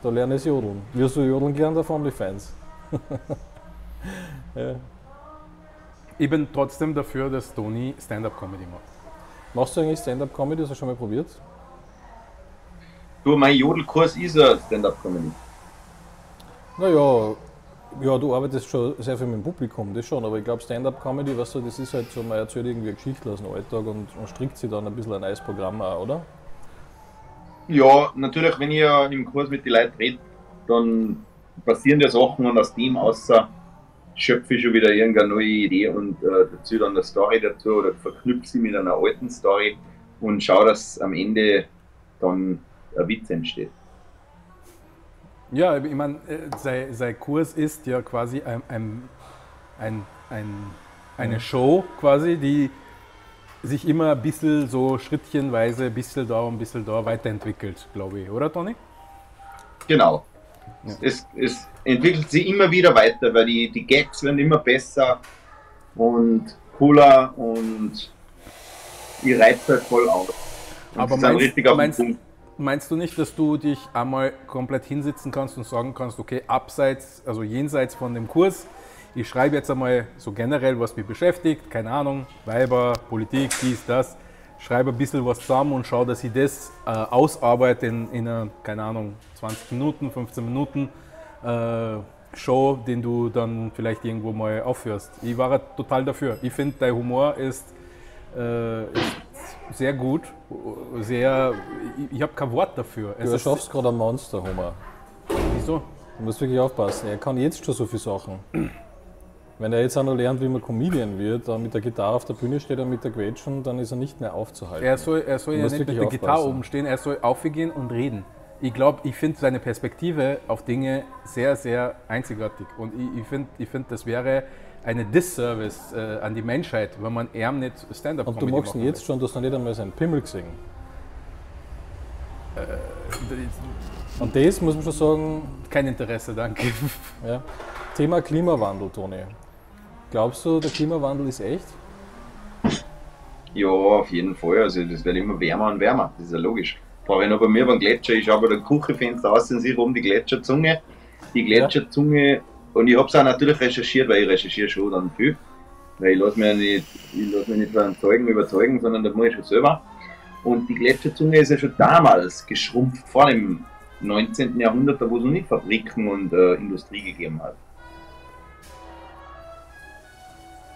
da lerne ich jodeln. Wirst du jodeln gelernt auf OnlyFans?
ja. Ich bin trotzdem dafür, dass Toni Stand-Up-Comedy macht.
Machst du eigentlich Stand-Up-Comedy? Hast du schon mal probiert?
Du, mein Jodelkurs ist ja Stand-Up-Comedy.
Naja, ja, du arbeitest schon sehr viel mit dem Publikum, das schon, aber ich glaube Stand-Up-Comedy, weißt du, das ist halt so, man erzählt irgendwie eine Geschichte aus dem Alltag und, und strickt sich dann ein bisschen ein neues Programm auch, oder?
Ja, natürlich, wenn ich im Kurs mit den Leuten rede, dann passieren ja Sachen und aus dem außer schöpfe ich schon wieder irgendeine neue Idee und äh, dazu dann eine Story dazu oder verknüpfe sie mit einer alten Story und schaue, dass am Ende dann ein Witz entsteht.
Ja, ich meine, äh, sein, sein Kurs ist ja quasi ein, ein, ein, ein eine Show quasi, die sich immer ein bisschen so schrittchenweise, ein bisschen da und ein bisschen da weiterentwickelt, glaube ich, oder Toni?
Genau. Ja. Es, es entwickelt sich immer wieder weiter, weil die, die Gags werden immer besser und cooler und die reizt halt voll aus.
Und Aber meinst, meinst, meinst du nicht, dass du dich einmal komplett hinsitzen kannst und sagen kannst, okay, abseits, also jenseits von dem Kurs, ich schreibe jetzt einmal so generell, was mich beschäftigt, keine Ahnung, Weiber, Politik, dies, das, schreibe ein bisschen was zusammen und schaue, dass ich das äh, ausarbeite in, in einer, keine Ahnung, 20 Minuten, 15 Minuten äh, Show, den du dann vielleicht irgendwo mal aufhörst. Ich war total dafür. Ich finde, dein Humor ist, äh, ist sehr gut, sehr. Ich, ich habe kein Wort dafür.
Es du schaffst gerade ein Monster, Humor.
Wieso?
Du musst wirklich aufpassen. Er kann jetzt schon so viele Sachen. Wenn er jetzt auch noch lernt, wie man Comedian wird, dann mit der Gitarre auf der Bühne steht und mit der Quetschen, dann ist er nicht mehr aufzuhalten.
Er soll, er soll ja nicht mit der aufpassen. Gitarre oben stehen, er soll aufgehen und reden. Ich glaube, ich finde seine Perspektive auf Dinge sehr, sehr einzigartig. Und ich, ich finde, ich find, das wäre eine Disservice äh, an die Menschheit, wenn man eher nicht Stand-up
Und du magst ihn jetzt schon, du hast noch nicht einmal seinen Pimmel gesehen. Äh, und das muss man schon sagen.
Kein Interesse, danke.
Ja. Thema Klimawandel, Toni. Glaubst du, der Klimawandel ist echt?
Ja, auf jeden Fall. Also das wird immer wärmer und wärmer. Das ist ja logisch. Ich noch bei mir beim Gletscher, ich schaue bei der Küchenfenster aus und sehe oben die Gletscherzunge. Die Gletscherzunge, und ich habe es auch natürlich recherchiert, weil ich recherchiere schon dann viel. Weil ich lasse mich, nicht, ich lass mich nicht von Zeugen überzeugen, sondern das muss ich schon selber. Und die Gletscherzunge ist ja schon damals geschrumpft, vor dem 19. Jahrhundert, da wo es noch nicht Fabriken und äh, Industrie gegeben hat.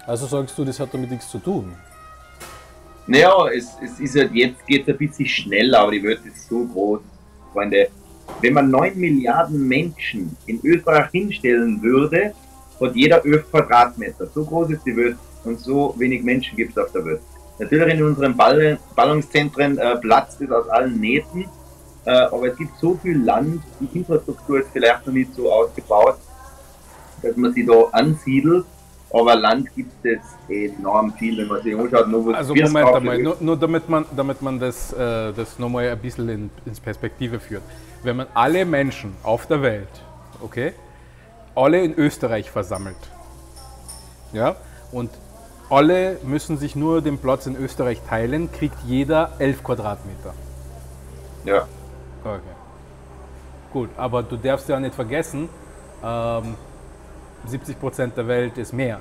Also sagst du, das hat damit nichts zu tun?
Naja, es, es ist halt jetzt geht ein bisschen schneller, aber die Welt ist so groß, Freunde. Wenn man 9 Milliarden Menschen in Österreich hinstellen würde, hat jeder 11 Quadratmeter. So groß ist die Welt und so wenig Menschen gibt es auf der Welt. Natürlich in unseren Ball Ballungszentren äh, platzt es aus allen Nähten, äh, aber es gibt so viel Land, die Infrastruktur ist vielleicht noch nicht so ausgebaut, dass man sie da ansiedelt. Aber Land gibt es enorm viel, wenn man sich anschaut. Nur,
also Moment einmal, nur, nur, damit man, damit man das, äh, das nochmal ein bisschen in, ins Perspektive führt. Wenn man alle Menschen auf der Welt, okay, alle in Österreich versammelt, ja, und alle müssen sich nur den Platz in Österreich teilen, kriegt jeder 11 Quadratmeter.
Ja.
Okay. Gut, aber du darfst ja nicht vergessen, ähm, 70 Prozent der Welt ist Meer.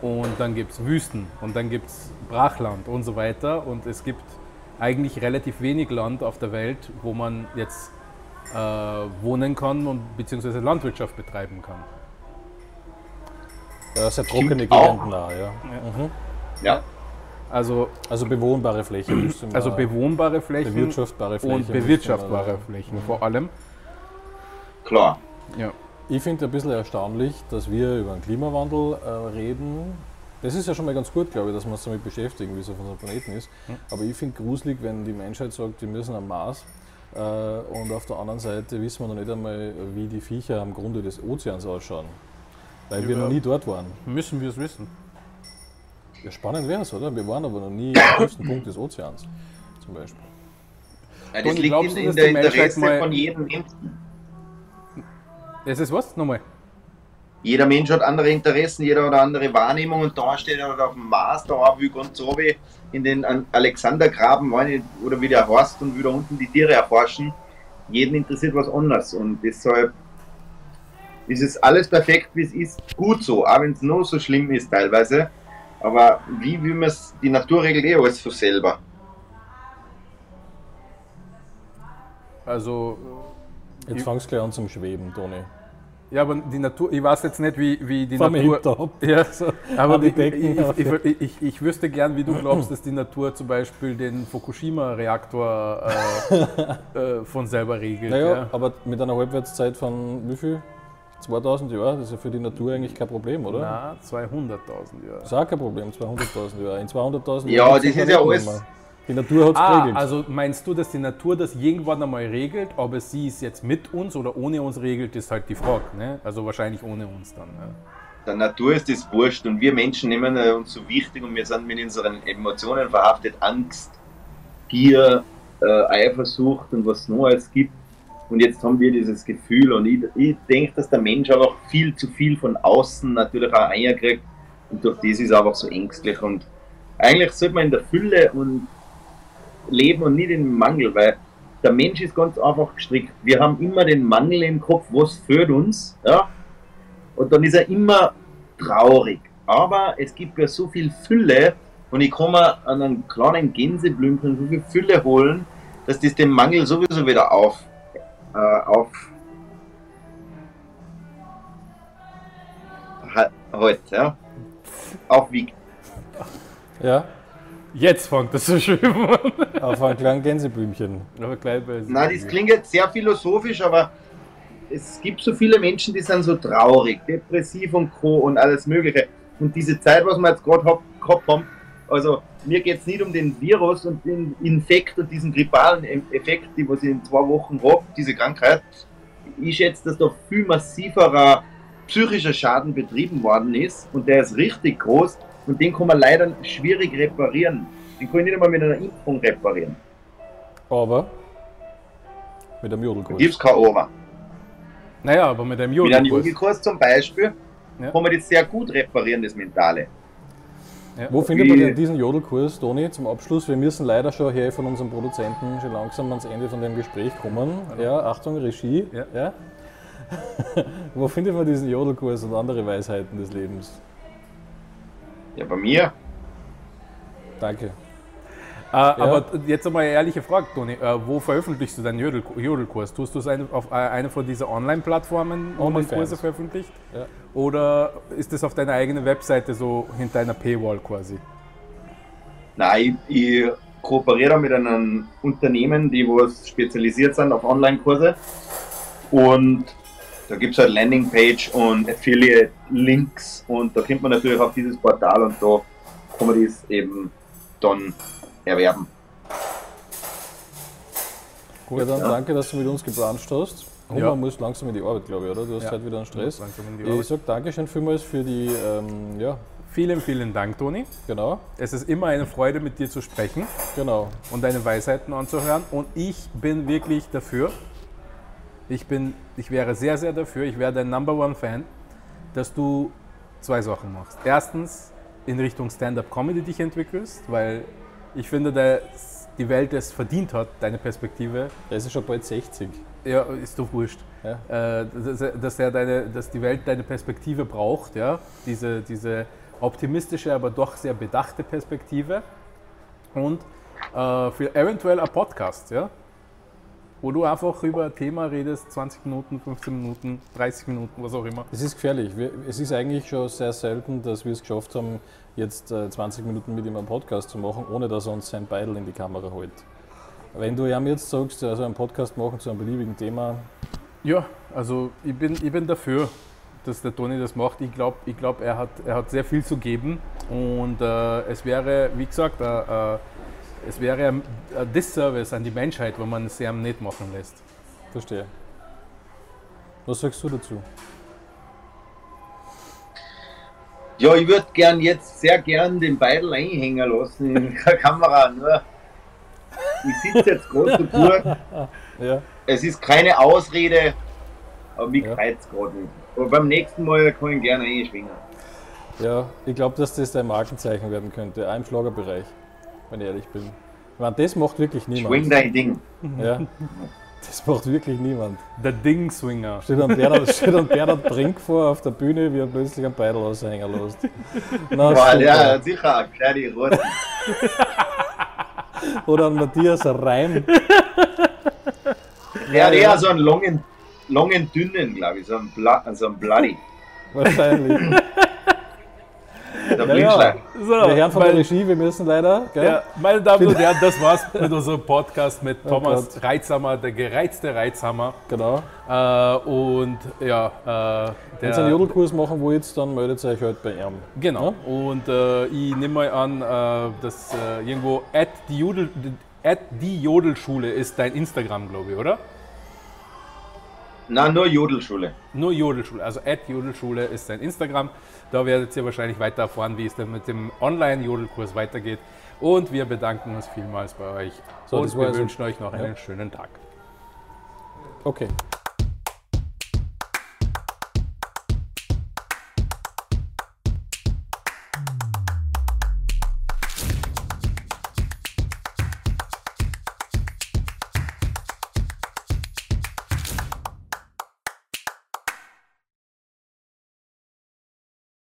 Und dann gibt es Wüsten und dann gibt es Brachland und so weiter. Und es gibt eigentlich relativ wenig Land auf der Welt, wo man jetzt äh, wohnen kann und beziehungsweise Landwirtschaft betreiben kann.
Ja, sehr trockene Gegenden da, ja.
Ja. Mhm. ja.
Also,
also bewohnbare Flächen.
Also bewohnbare Flächen
bewirtschaftbare Flächen
und bewirtschaftbare Flächen vor allem.
Klar.
Ja.
Ich finde ein bisschen erstaunlich, dass wir über den Klimawandel äh, reden. Das ist ja schon mal ganz gut, glaube ich, dass wir uns damit beschäftigen, wie es auf unserem Planeten ist. Aber ich finde gruselig, wenn die Menschheit sagt, wir müssen am Mars äh, und auf der anderen Seite wissen wir noch nicht einmal, wie die Viecher am Grunde des Ozeans ausschauen. Weil über wir noch nie dort waren.
Müssen wir es wissen.
Ja, spannend wäre es, oder? Wir waren aber noch nie am höchsten Punkt des Ozeans, zum Beispiel.
Ja, das liegt in, in der Interesse von jedem Menschen.
Das ist was? Nochmal.
Jeder Mensch hat andere Interessen, jeder hat eine andere Wahrnehmung und da steht er auf dem Mars, da wie ganz so wie in den Alexandergraben oder wie der Horst und wieder unten die Tiere erforschen. Jeden interessiert was anderes und deshalb ist es alles perfekt, wie es ist, gut so, auch wenn es noch so schlimm ist teilweise. Aber wie will man es, die Natur regelt eh alles für selber.
Also.
Jetzt fangst du gleich an zum Schweben, Toni.
Ja, aber die Natur, ich weiß jetzt nicht, wie, wie die
Vom
Natur. Ja, so, aber ich, ich, ich, ich, ich, wüsste gern, wie du glaubst, dass die Natur zum Beispiel den Fukushima-Reaktor äh, äh, von selber regelt.
Naja,
ja.
aber mit einer Halbwertszeit von wie viel? 2000 Jahre, das ist ja für die Natur eigentlich kein Problem, oder?
Nein, 200.000 Jahre. Das
ist auch kein Problem, 200.000 Jahre. In 200.000 Jahren.
Ja, das ist ja alles.
Die Natur hat es
ah,
geregelt.
Also meinst du, dass die Natur das irgendwann einmal regelt, aber sie es jetzt mit uns oder ohne uns regelt, ist halt die Frage. Ne? Also wahrscheinlich ohne uns dann. Ne?
Der Natur ist das wurscht und wir Menschen nehmen uns so wichtig und wir sind mit unseren Emotionen verhaftet. Angst, Gier, äh, Eifersucht und was es noch alles gibt. Und jetzt haben wir dieses Gefühl und ich, ich denke, dass der Mensch einfach viel zu viel von außen natürlich auch einkriegt und durch das ist er einfach so ängstlich und eigentlich sollte man in der Fülle und leben und nicht im Mangel, weil der Mensch ist ganz einfach gestrickt. Wir haben immer den Mangel im Kopf, was führt uns, ja, und dann ist er immer traurig. Aber es gibt ja so viel Fülle und ich kann mir an einem kleinen Gänseblümchen so viel Fülle holen, dass das den Mangel sowieso wieder auf äh, auf halt, ja, aufwiegt.
Ja.
Jetzt fängt das so schön an.
Auf ein kleines Gänseblümchen.
Aber gleich
Nein, das klingt jetzt sehr philosophisch, aber es gibt so viele Menschen, die sind so traurig, depressiv und Co. und alles Mögliche. Und diese Zeit, was wir jetzt gerade gehabt haben, also mir geht es nicht um den Virus und den Infekt und diesen grippalen Effekt, die was ich in zwei Wochen habe, diese Krankheit. Ich schätze, dass da viel massiverer psychischer Schaden betrieben worden ist und der ist richtig groß und den kann man leider schwierig reparieren. Den kann ich nicht einmal mit einer Impfung reparieren.
Aber mit einem Jodelkurs.
Gibt es kein Aber.
Naja, aber mit einem
Jodelkurs. Mit einem Jodelkurs zum Beispiel ja. kann man das sehr gut reparieren, das Mentale.
Ja. Wo findet man denn diesen Jodelkurs, Toni, zum Abschluss? Wir müssen leider schon hier von unserem Produzenten schon langsam ans Ende von dem Gespräch kommen. Ja, Achtung, Regie. Ja. ja. Wo findet man diesen Jodelkurs und andere Weisheiten des Lebens?
Ja, bei mir.
Danke.
Äh, Aber jetzt einmal eine ehrliche Frage, Toni. Äh, wo veröffentlichst du deinen Jodel Jodelkurs? Tust du es eine, auf äh, eine von diesen Online-Plattformen, wo man. Kurse veröffentlicht?
Ja.
Oder ist das auf deiner eigenen Webseite so hinter einer Paywall quasi?
Nein, ich, ich kooperiere mit einem Unternehmen, die was spezialisiert sind auf Online-Kurse. Und da gibt es halt Landingpage und Affiliate-Links und da kommt man natürlich auf dieses Portal und da kann man das eben dann erwerben.
ja, dann
ja.
danke, dass du mit uns gebranscht hast. Hummer
Ja.
muss langsam in die Arbeit, glaube ich, oder? Du hast
Ja.
heute wieder einen Stress.
Langsam in die
Ich sage Dankeschön vielmals für die, ähm, ja,
Vielen, vielen Dank, Toni.
genau,
Es ist immer eine Freude, mit dir zu sprechen
genau.
und deine Weisheiten anzuhören. Und ich bin wirklich dafür, ich, bin, ich wäre sehr, sehr dafür, ich wäre dein Number One Fan, dass du zwei Sachen machst. Erstens, in Richtung Stand-Up-Comedy dich entwickelst, weil ich finde, dass die Welt es verdient hat, deine Perspektive.
Der ist ja schon bald 60.
Ja, ist doch wurscht.
Ja.
Äh, dass, dass, er deine, dass die Welt deine Perspektive braucht, ja? diese, diese optimistische, aber doch sehr bedachte Perspektive. Und äh, für eventuell ein Podcast, ja? Wo du einfach über ein Thema redest, 20 Minuten, 15 Minuten, 30 Minuten, was auch immer.
Es ist gefährlich. Wir, es ist eigentlich schon sehr selten, dass wir es geschafft haben, jetzt äh, 20 Minuten mit ihm einen Podcast zu machen, ohne dass er uns sein Beidel in die Kamera holt. Wenn du ihm jetzt sagst, also einen Podcast machen zu einem beliebigen Thema,
Ja, also ich bin, ich bin dafür, dass der Toni das macht. Ich glaube, ich glaub, er, hat, er hat sehr viel zu geben und äh, es wäre, wie gesagt, äh, äh, es wäre ein Disservice an die Menschheit, wenn man es ihm nicht machen lässt.
verstehe. Was sagst du dazu?
Ja, ich würde gern jetzt sehr gern den Beidel einhängen lassen in der Kamera. Nur ich sitze jetzt gerade so.
Ja,
Es ist keine Ausrede, aber mich
Ja.
gerade nicht. Aber beim nächsten Mal kann ich gerne einschwingen.
ja ich glaube, dass das dein Markenzeichen werden könnte, auch im Schlagerbereich, wenn ich ehrlich bin. Ich meine, das macht wirklich niemand.
dein Ding.
Ja, das macht wirklich niemand.
Der Ding-Swinger.
Steht ein Bernhard, steht Bernhard Brink vor auf der Bühne, wie er plötzlich einen Beidel raushängen lässt. Na,
Boah, hat sicher eine gescheite Roten.
Oder ein Matthias Reim.
Der hat eher so einen langen, langen dünnen, glaube ich, so einen, Bla so einen Bloody.
Wahrscheinlich.
Der
Ja,
Blindschlag.
So,
Wir hören von der
mein-
Regie, wir müssen leider. Gell?
ja, meine Damen und Herren, das war's mit unserem Podcast mit
Oh
Thomas
Gott.
Reizhammer, der gereizte Reizhammer.
Genau.
Äh, und ja, äh,
Wenn
der,
ihr einen Jodelkurs machen wollt, dann meldet euch halt bei ihm.
Genau. Und äh, ich nehme mal an, äh, dass äh, irgendwo at die, Jodel, at die Jodelschule ist dein Instagram, glaube ich, oder?
Nein, nur Jodelschule.
Nur Jodelschule, also at Jodelschule ist dein Instagram. Da werdet ihr wahrscheinlich weiter erfahren, wie es denn mit dem Online-Jodelkurs weitergeht. Und wir bedanken uns vielmals bei euch.
So,
und wir
also-
wünschen euch noch einen
Ja.
schönen Tag.
Okay.